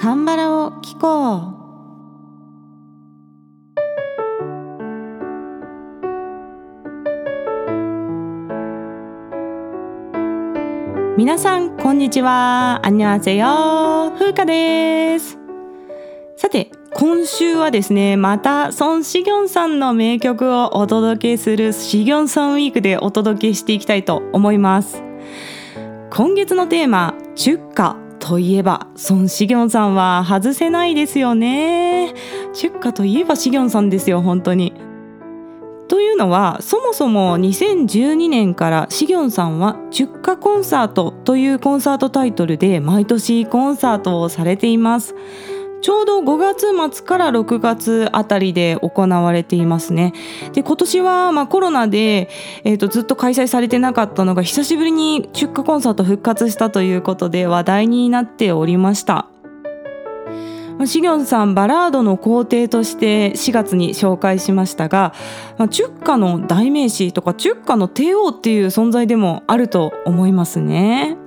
カンバラを聞こう皆さんこんにちは。アンニョンセヨ風花です。さて、今週はですね、またソン・シギョンさんの名曲をお届けするシギョンソンウィークでお届けしていきたいと思います。今月のテーマ、出荷といえば、孫・シギョンさんは外せないですよね。出荷といえばシギョンさんですよ、本当に。というのはそもそも2012年からシギョンさんは「出荷コンサート」というコンサートタイトルで毎年コンサートをされています。ちょうど5月末から6月あたりで行われていますね。で今年はまあコロナで、えー、とずっと開催されてなかったのが久しぶりに出荷コンサート復活したということで話題になっておりました。シギョンさんバラードの皇帝として4月に紹介しましたが、まあ、中華の代名詞とか中華の帝王っていう存在でもあると思いますね。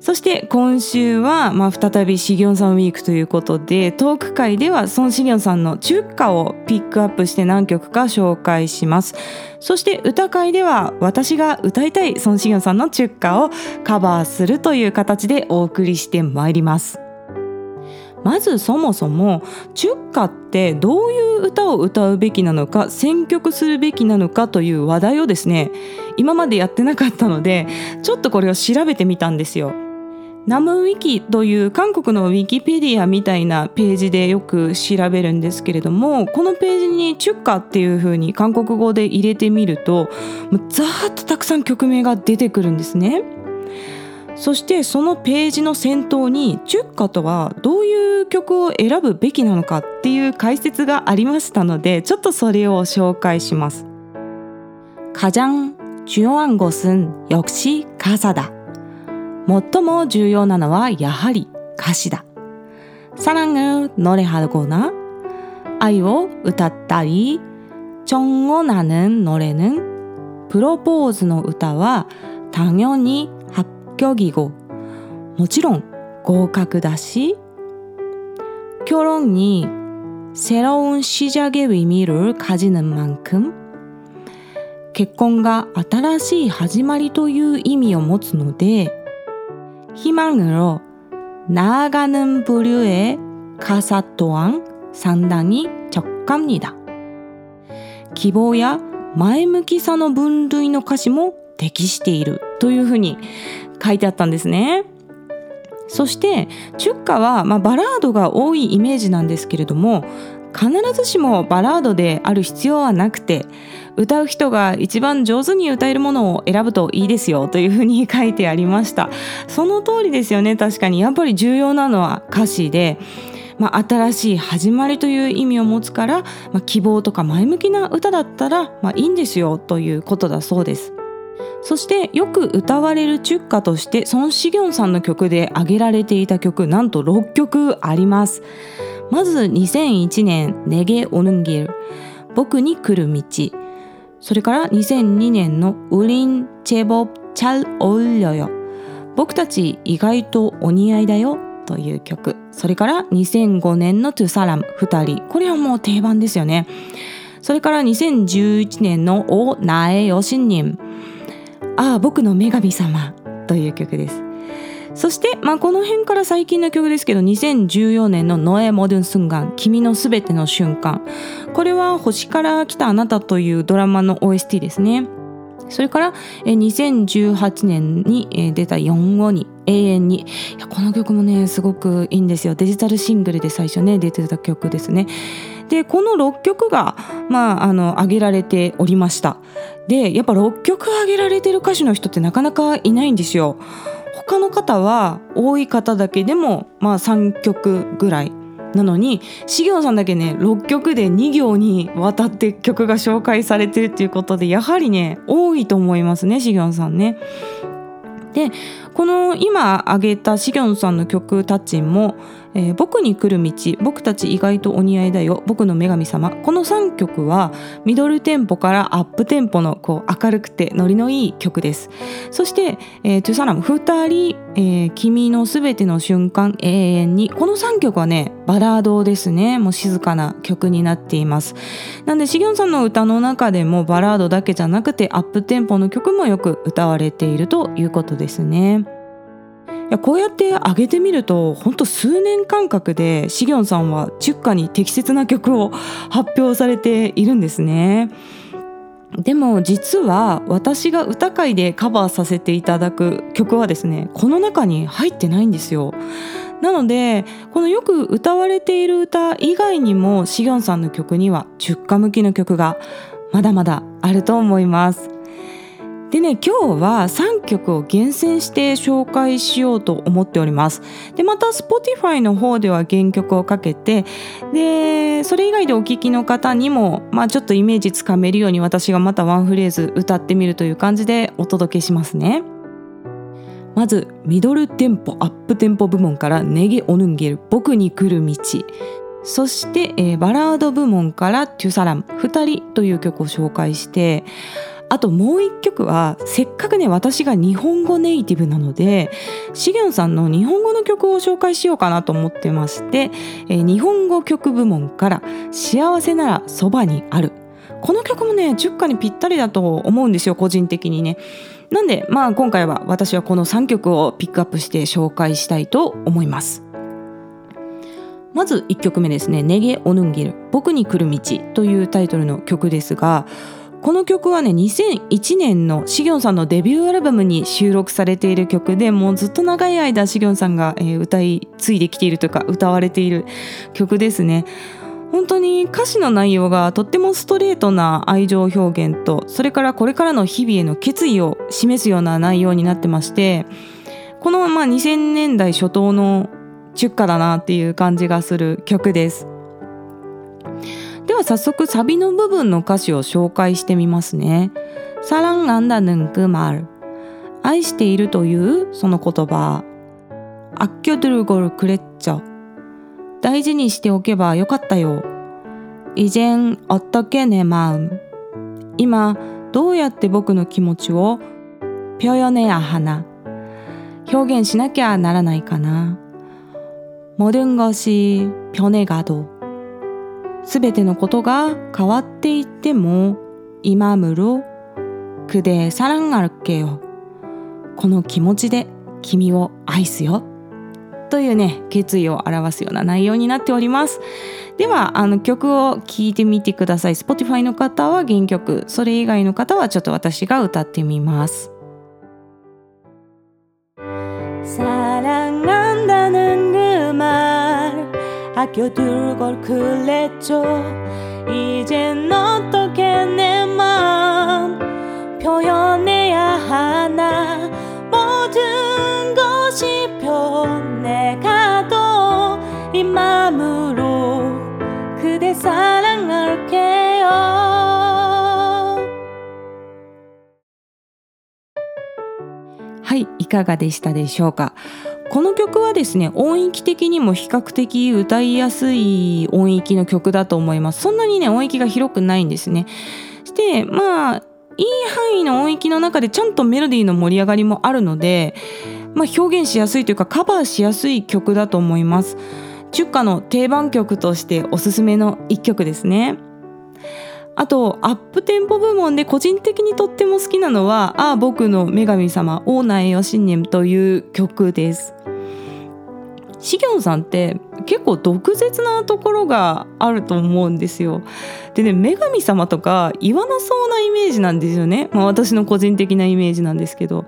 そして今週は、まあ、再びシギョンさんウィークということでトーク会ではソン・シギョンさんの中華をピックアップして何曲か紹介しますそして歌会では私が歌いたいソン・シギョンさんの中華をカバーするという形でお送りしてまいりますまずそもそも中華ってどういう歌を歌うべきなのか選曲するべきなのかという話題をですね今までやってなかったのでちょっとこれを調べてみたんですよ。ナムウィキという韓国のウィキペディアみたいなページでよく調べるんですけれどもこのページに「チュッカ」っていう風に韓国語で入れてみるとザーッとたくさん曲名が出てくるんですね。そしてそのページの先頭に「チュッカ」とはどういう曲を選ぶべきなのかっていう解説がありましたのでちょっとそれを紹介します。가장중요한것은역시가사다 最も重要なのはやはり歌詞だ。사랑을노래하거나愛を歌ったり정언하는 노래는プロポーズの歌は당연히 합격이고もちろん合格だし결혼이 새로운 시작의 의미를 가지는 만큼結婚が新しい始まりという意味を持つので 희망으로 나아가는 부류의 가사 또한 상당히 적합니다. 希望や前向きさの分類の歌詞も適しているというふうに書いてあったんですね。そしてチュッカは、まあ、バラードが多いイメージなんですけれども 必ずしもバラードである必要はなくて歌う人が一番上手に歌えるものを選ぶといいですよというふうに書いてありました。その通りですよね。確かに。やっぱり重要なのは歌詞でまあ、新しい始まりという意味を持つから、まあ、希望とか前向きな歌だったら、まあ、いいんですよということだそうです。そしてよく歌われるチュッカとしてソン・シギョンさんの曲で挙げられていた曲なんと6曲あります。まず2001年「ネゲオヌンギル」「僕に来る道」それから2002年の「ウリン・チェボ・チャル・オルリョヨ」「僕たち意外とお似合いだよ」という曲。それから2005年の「トゥサラム」2人。これはもう定番ですよね。それから2011年の「おなえよしんにん」ああ僕の女神様。という曲です。そして、まあ、この辺から最近の曲ですけど2014年の「ノエ・モドゥン・スンガン君のすべての瞬間」これは「星から来たあなた」というドラマの OST ですね。それから2018年に出た「4後に永遠に」この曲もねすごくいいんですよ。デジタルシングルで最初ね出てた曲ですね。でこの6曲がまああの挙げられておりました。でやっぱ6曲挙げられてる歌手の人ってなかなかいないんですよ。他の方は多い方だけでもまあ3曲ぐらいなのにシギョンさんだけね6曲で2行にわたって曲が紹介されてるっていうことでやはりね多いと思いますねシギョンさんね。でこの今挙げたシギョンさんの曲たちも、えー、僕に来る道僕たち意外とお似合いだよ僕の女神様。この3曲はミドルテンポからアップテンポのこう明るくてノリのいい曲です。そして、えー、トゥサラム2人、えー、君のすべての瞬間永遠に。この3曲はねバラードですね。もう静かな曲になっています。なんでシギョンさんの歌の中でもバラードだけじゃなくてアップテンポの曲もよく歌われているということですね。やこうやって上げてみると本当数年間隔でシギョンさんはチュッカに適切な曲を 発表されているんですね。でも実は私が歌会でカバーさせていただく曲はですねこの中に入ってないんですよ。なのでこのよく歌われている歌以外にもシギョンさんの曲にはチュッカ向きの曲がまだまだあると思います。でね今日は3曲を厳選して紹介しようと思っております。でまた Spotify の方では原曲をかけてでそれ以外でお聴きの方にもまあちょっとイメージつかめるように私がまたワンフレーズ歌ってみるという感じでお届けしますね。まずミドルテンポアップテンポ部門からネゲオヌンゲル僕に来る道。そして、えー、バラード部門からトゥサラム2人という曲を紹介してあともう一曲はせっかくね私が日本語ネイティブなのでシゲンさんの日本語の曲を紹介しようかなと思ってまして、えー、日本語曲部門から「幸せならそばにある」この曲もね10歌にぴったりだと思うんですよ個人的にね。なんでまあ今回は私はこの3曲をピックアップして紹介したいと思います。まず1曲目ですね「ネゲ・オヌンギル僕に来る道」というタイトルの曲ですがこの曲はね2001年のシギョンさんのデビューアルバムに収録されている曲でもうずっと長い間シギョンさんが、えー、歌い継いできているというか歌われている曲ですね。本当に歌詞の内容がとってもストレートな愛情表現とそれからこれからの日々への決意を示すような内容になってましてこのまあ2000年代初頭の中華だなっていう感じがする曲です。では早速サビの部分の歌詞を紹介してみますね。サランガンダヌンクマル愛しているというその言葉アッキョドゥルゴルクレッチョ大事にしておけばよかったよ이젠어떻게내마음今どうやって僕の気持ちを표현해야하나表現しなきゃならないかな모든것이변해가도 すべてのことが変わっていっても今むろくでさらんあるけよ。この気持ちで君を愛すよ。というね決意を表すような内容になっております。ではあの曲を聴いてみてください。Spotify の方は原曲それ以外の方はちょっと私が歌ってみます。 아껴둘걸그랬죠이젠어떻게내맘표현해야하나모든것이변해가도이맘으로그대사랑할게요はい、いかがでしたでしょうか。 この曲はですね音域的にも比較的歌いやすい音域の曲だと思います。そんなにね音域が広くないんですね。してまあいい範囲の音域の中でちゃんとメロディーの盛り上がりもあるので、まあ、表現しやすいというかカバーしやすい曲だと思います。中華の定番曲としておすすめの一曲ですね。あとアップテンポ部門で個人的にとっても好きなのは「ああ僕の女神様オーナーよ信念」という曲です。シギョンさんって結構毒舌なところがあると思うんですよ。でね女神様とか言わなそうなイメージなんですよね。まあ、私の個人的なイメージなんですけど。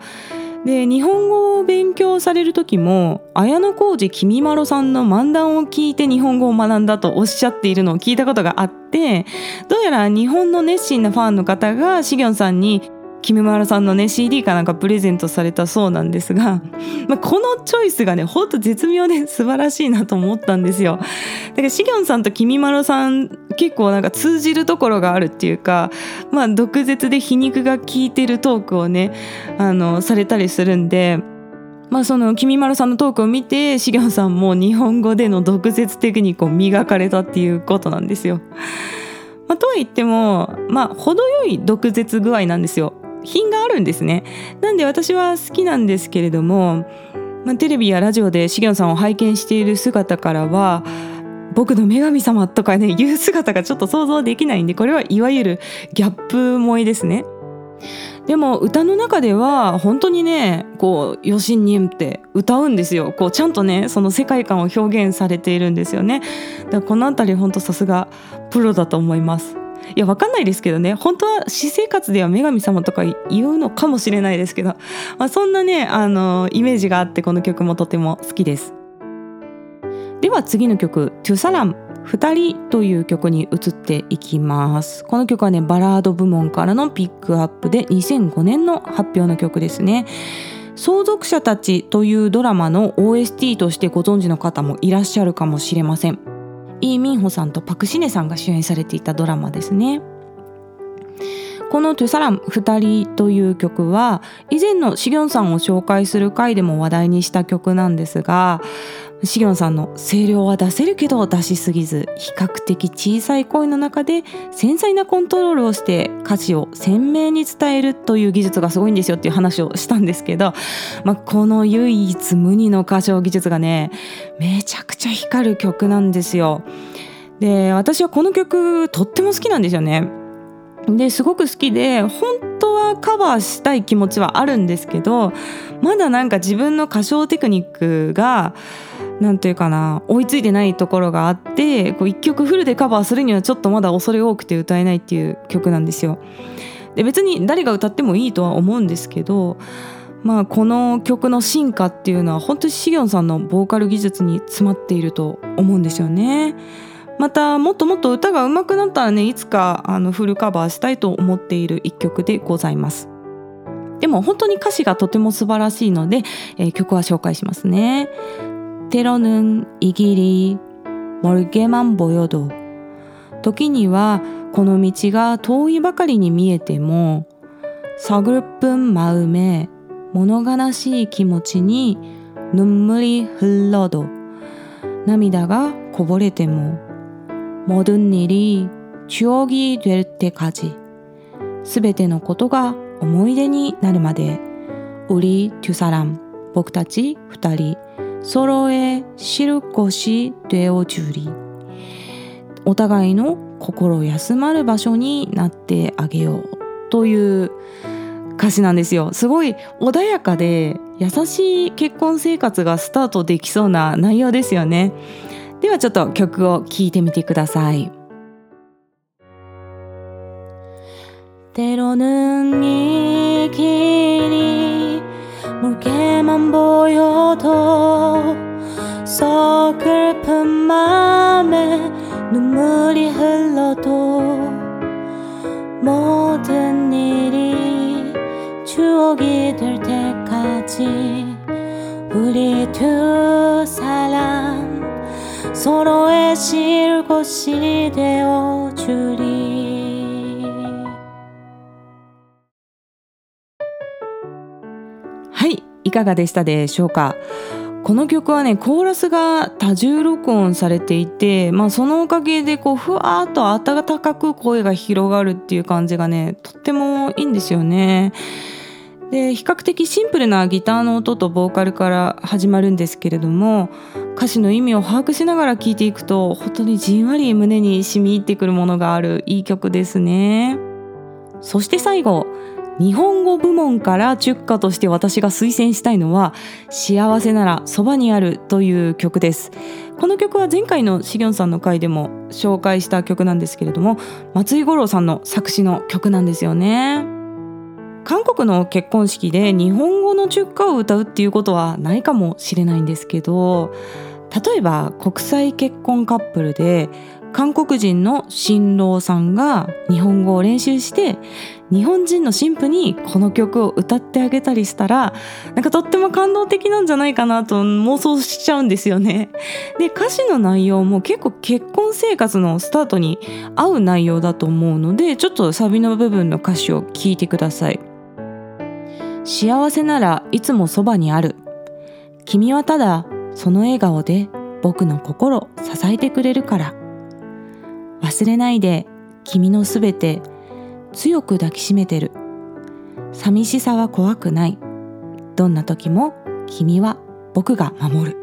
で日本語を勉強される時も綾小路きみまろさんの漫談を聞いて日本語を学んだとおっしゃっているのを聞いたことがあってどうやら日本の熱心なファンの方がシギョンさんにキムマラさんのね CD かなんかプレゼントされたそうなんですが、まあ、このチョイスがねほんと絶妙で 素晴らしいなと思ったんですよだからシギョンさんとキミマロさん結構なんか通じるところがあるっていうかまあ毒舌で皮肉が効いてるトークをねあのされたりするんでまあその君丸さんのトークを見てしげんさんも日本語での毒舌テクニックを磨かれたっていうことなんですよ。まあ、とは言ってもまあ程よい毒舌具合なんですよ。品があるんですね。なんで私は好きなんですけれども、まあ、テレビやラジオでしげんさんを拝見している姿からは僕の女神様とかね 言う姿がちょっと想像できないんでこれはいわゆるギャップ萌えですね。でも歌の中では本当にねこう「よしにん」って歌うんですよこうちゃんとねその世界観を表現されているんですよねだからこの辺り本当さすがプロだと思いますいやわかんないですけどね。本当は私生活では女神様とか言うのかもしれないですけど、まあ、そんなねあのイメージがあってこの曲もとても好きです。では次の曲「トゥサラン二人という曲に移っていきます。この曲はねバラード部門からのピックアップで2005年の発表の曲ですね。相続者たちというドラマの OST としてご存知の方もいらっしゃるかもしれません。イー・ミンホさんとパク・シネさんが主演されていたドラマですね。この「トゥサラン二人」という曲は以前のシギョンさんを紹介する回でも話題にした曲なんですがシギョンさんの声量は出せるけど出しすぎず比較的小さい声の中で繊細なコントロールをして歌詞を鮮明に伝えるという技術がすごいんですよっていう話をしたんですけど、まあ、この唯一無二の歌唱技術がねめちゃくちゃ光る曲なんですよ。で私はこの曲とっても好きなんですよね。ですごく好きで本当はカバーしたい気持ちはあるんですけどまだなんか自分の歌唱テクニックが何て言うかな追いついてないところがあってこう1曲フルでカバーするにはちょっとまだ恐れ多くて歌えないっていう曲なんですよ。で別に誰が歌ってもいいとは思うんですけどまあこの曲の進化っていうのは本当にシギョンさんのボーカル技術に詰まっていると思うんですよね。またもっともっと歌が上手くなったらねいつかあのフルカバーしたいと思っている一曲でございます。でも本当に歌詞がとても素晴らしいので、えー、曲は紹介しますね。 テロヌンイギリ멀게만보여도時にはこの道が遠いばかりに見えても서글픈마음에物悲しい気持ちに눈물이흘러도涙がこぼれても모든일이추억이될때까지すべてのことが思い出になるまで우리두사람僕たち二人 揃え知るこしでおをゅり。お互いの心休まる場所になってあげようという歌詞なんですよ。すごい穏やかで優しい結婚生活がスタートできそうな内容ですよね。ではちょっと曲を聴いてみてください「テロヌンギキリ 묽게만 보여도 서글픈 맘에 눈물이 흘러도 모든 일이 추억이 될 때까지 우리 두 사람 서로의 쉴 곳이 되어 주리 かがでしたでしょうか？この曲はねコーラスが多重録音されていて、まあ、そのおかげでこうふわーっと温かく声が広がるっていう感じがねとってもいいんですよね。で比較的シンプルなギターの音とボーカルから始まるんですけれども歌詞の意味を把握しながら聴いていくと本当にじんわり胸に染み入ってくるものがあるいい曲ですね。そして最後日本語部門から中華として私が推薦したいのは幸せならそばにあるという曲です。この曲は前回のしぎょんさんの回でも紹介した曲なんですけれども松井五郎さんの作詞の曲なんですよね。韓国の結婚式で日本語の中華を歌うっていうことはないかもしれないんですけど例えば国際結婚カップルで韓国人の新郎さんが日本語を練習して日本人の新婦にこの曲を歌ってあげたりしたらなんかとっても感動的なんじゃないかなと妄想しちゃうんですよね。で歌詞の内容も結構結婚生活のスタートに合う内容だと思うのでちょっとサビの部分の歌詞を聞いてください。幸せならいつもそばにある君はただその笑顔で僕の心を支えてくれるから忘れないで君のすべて強く抱きしめてる寂しさは怖くないどんな時も君は僕が守る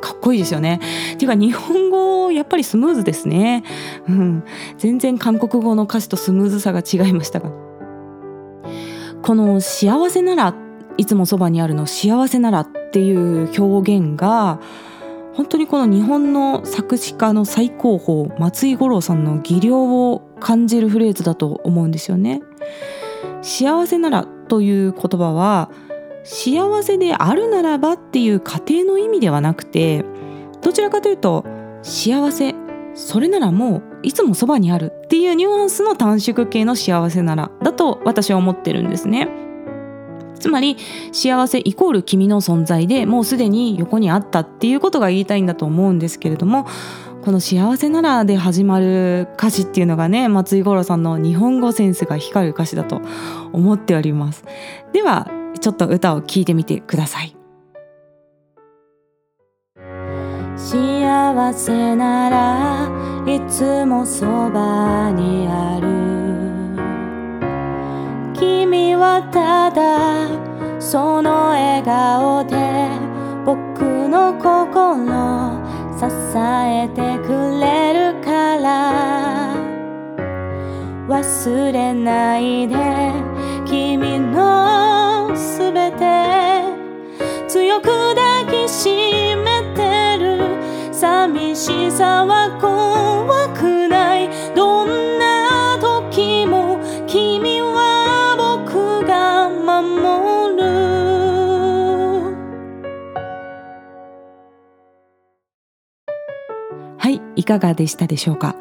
かっこいいですよね。ていうか日本語やっぱりスムーズですね。うん。全然韓国語の歌詞とスムーズさが違いましたが。この幸せならいつもそばにあるの幸せならっていう表現が本当にこの日本の作詞家の最高峰松井五郎さんの技量を感じるフレーズだと思うんですよね。幸せならという言葉は幸せであるならばっていう過程の意味ではなくてどちらかというと幸せそれならもういつもそばにあるっていうニュアンスの短縮系の幸せならだと私は思ってるんですね。つまり幸せイコール君の存在でもうすでに横にあったっていうことが言いたいんだと思うんですけれどもこの「幸せなら」で始まる歌詞っていうのがね松井五郎さんの日本語センスが光る歌詞だと思っております。ではちょっと歌を聴いてみてください。幸せならいつもそばにある。君はただその笑顔で僕の心支えてくれるから。忘れないで君のすべて。強く抱きしめてる。寂しさは怖いかがでしたでしょうか？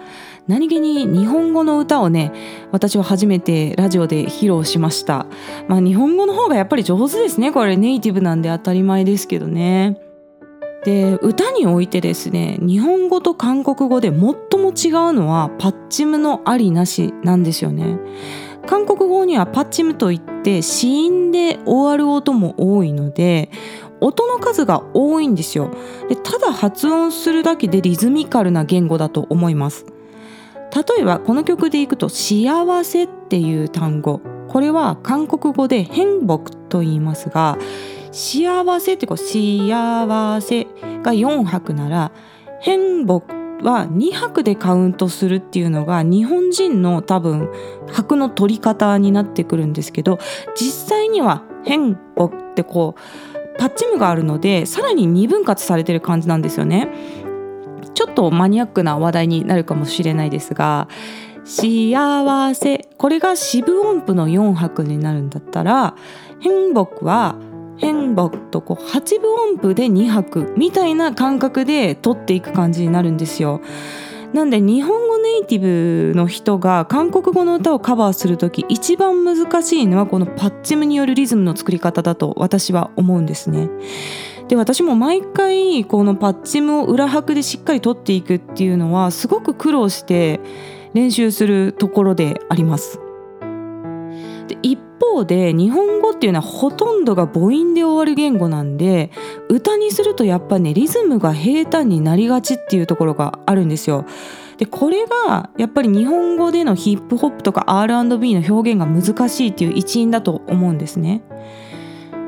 何気に日本語の歌をね私は初めてラジオで披露しました。まあ日本語の方がやっぱり上手ですね。これネイティブなんで当たり前ですけどね。で歌においてですね日本語と韓国語で最も違うのはパッチムのありなしなんですよね。韓国語にはパッチムといって子音で終わる音も多いので音の数が多いんですよ。でただ発音するだけでリズミカルな言語だと思います。例えばこの曲でいくと「幸せ」っていう単語。これは韓国語で「変木」と言いますが幸せってこう幸せが4拍なら変木は2拍でカウントするっていうのが日本人の多分拍の取り方になってくるんですけど実際には変木ってこうパッチムがあるのでさらに二分割されてる感じなんですよね。ちょっとマニアックな話題になるかもしれないですが幸せこれが四分音符の4拍になるんだったら変木は変木とこう8分音符で2拍みたいな感覚で取っていく感じになるんですよ。なんで日本語ネイティブの人が韓国語の歌をカバーする時一番難しいのはこのパッチムによるリズムの作り方だと私は思うんですね。で私も毎回このパッチムを裏拍でしっかり取っていくっていうのはすごく苦労して練習するところであります。で一方で日本語っていうのはほとんどが母音で終わる言語なんで歌にするとやっぱねリズムが平坦になりがちっていうところがあるんですよ。でこれがやっぱり日本語でのヒップホップとか R&B の表現が難しいっていう一因だと思うんですね。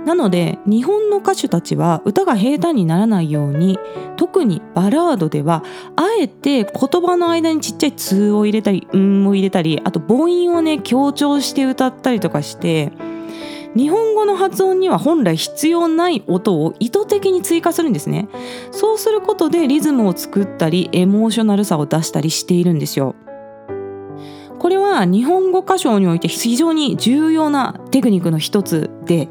なので日本の歌手たちは歌が平坦にならないように特にバラードではあえて言葉の間にちっちゃい「通」を入れたり「うん」を入れたりあと母音をね強調して歌ったりとかして日本語の発音には本来必要ない音を意図的に追加するんですね。そうすることでリズムを作ったりエモーショナルさを出したりしているんですよ。これは日本語歌唱において非常に重要なテクニックの一つで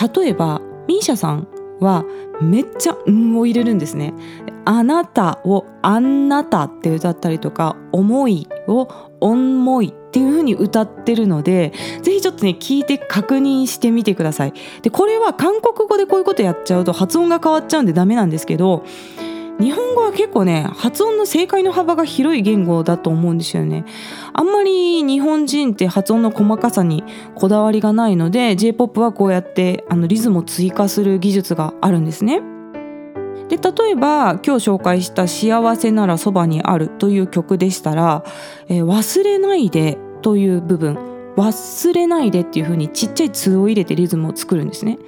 例えばミーシャさんはめっちゃ「ん」を入れるんですね。あなたを「あんなた」って歌ったりとか「思い」を「おんもい」っていう風に歌ってるのでぜひちょっとね聞いて確認してみてください。でこれは韓国語でこういうことやっちゃうと発音が変わっちゃうんでダメなんですけど日本語は結構ね発音の正解の幅が広い言語だと思うんですよね。あんまり日本人って発音の細かさにこだわりがないので J-POP はこうやってあのリズムを追加する技術があるんですね。で例えば今日紹介した「幸せならそばにある」という曲でしたら「えー、忘れないで」という部分。忘れないでっていう風にちっちゃい「通」を入れてリズムを作るんですね。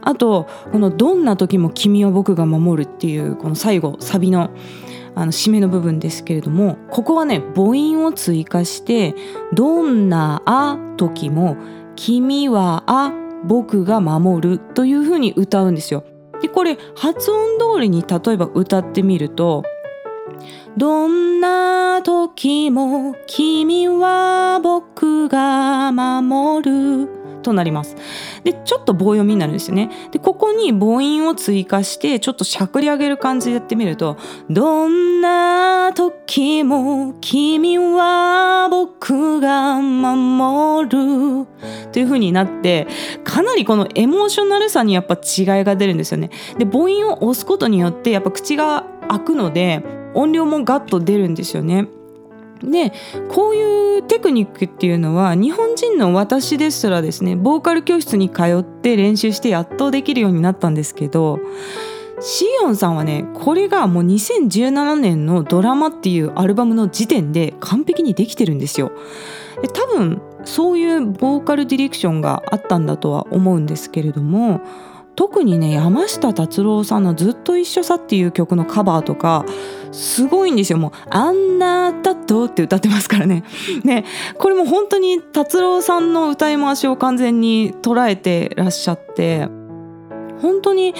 あとこの「どんな時も君を僕が守る」っていうこの最後サビのあの締めの部分ですけれどもここはね母音を追加して「どんなあ時も君はあ僕が守る」という風に歌うんですよ。でこれ発音通りに例えば歌ってみるとどんな時も君は僕が守るとなります。で、ちょっと棒読みになるんですよね。で、ここに母音を追加して、ちょっとしゃくり上げる感じでやってみると、どんな時も君は僕が守るという風になって、かなりこのエモーショナルさにやっぱ違いが出るんですよね。で、母音を押すことによって、やっぱ口が開くので、音量もガッと出るんですよね。でこういうテクニックっていうのは日本人の私ですらですねボーカル教室に通って練習してやっとできるようになったんですけどシオンさんはねこれがもう2017年の「ドラマ」っていうアルバムの時点で完璧にできてるんですよ。で多分そういうボーカルディレクションがあったんだとは思うんですけれども特にね山下達郎さんの「ずっと一緒さ」っていう曲のカバーとかすごいんですよ。もう「あんなたと」って歌ってますからね。ねこれも本当に達郎さんの歌い回しを完全に捉えてらっしゃって本当に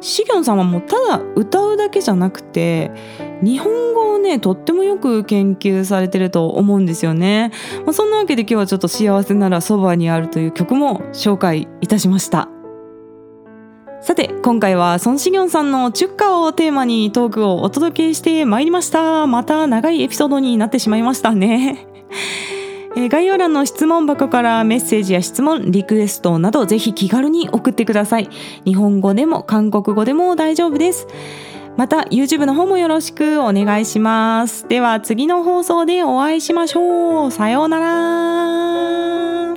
シギョンさんはもうただ歌うだけじゃなくて日本語をねとってもよく研究されてると思うんですよね、まあ、そんなわけで今日はちょっと「幸せならそばにある」という曲も紹介いたしました。さて今回はソン・シギョンさんのチュッカをテーマにトークをお届けしてまいりました。また長いエピソードになってしまいましたね。え概要欄の質問箱からメッセージや質問リクエストなどぜひ気軽に送ってください。日本語でも韓国語でも大丈夫です。また YouTube の方もよろしくお願いします。では次の放送でお会いしましょう。さようなら。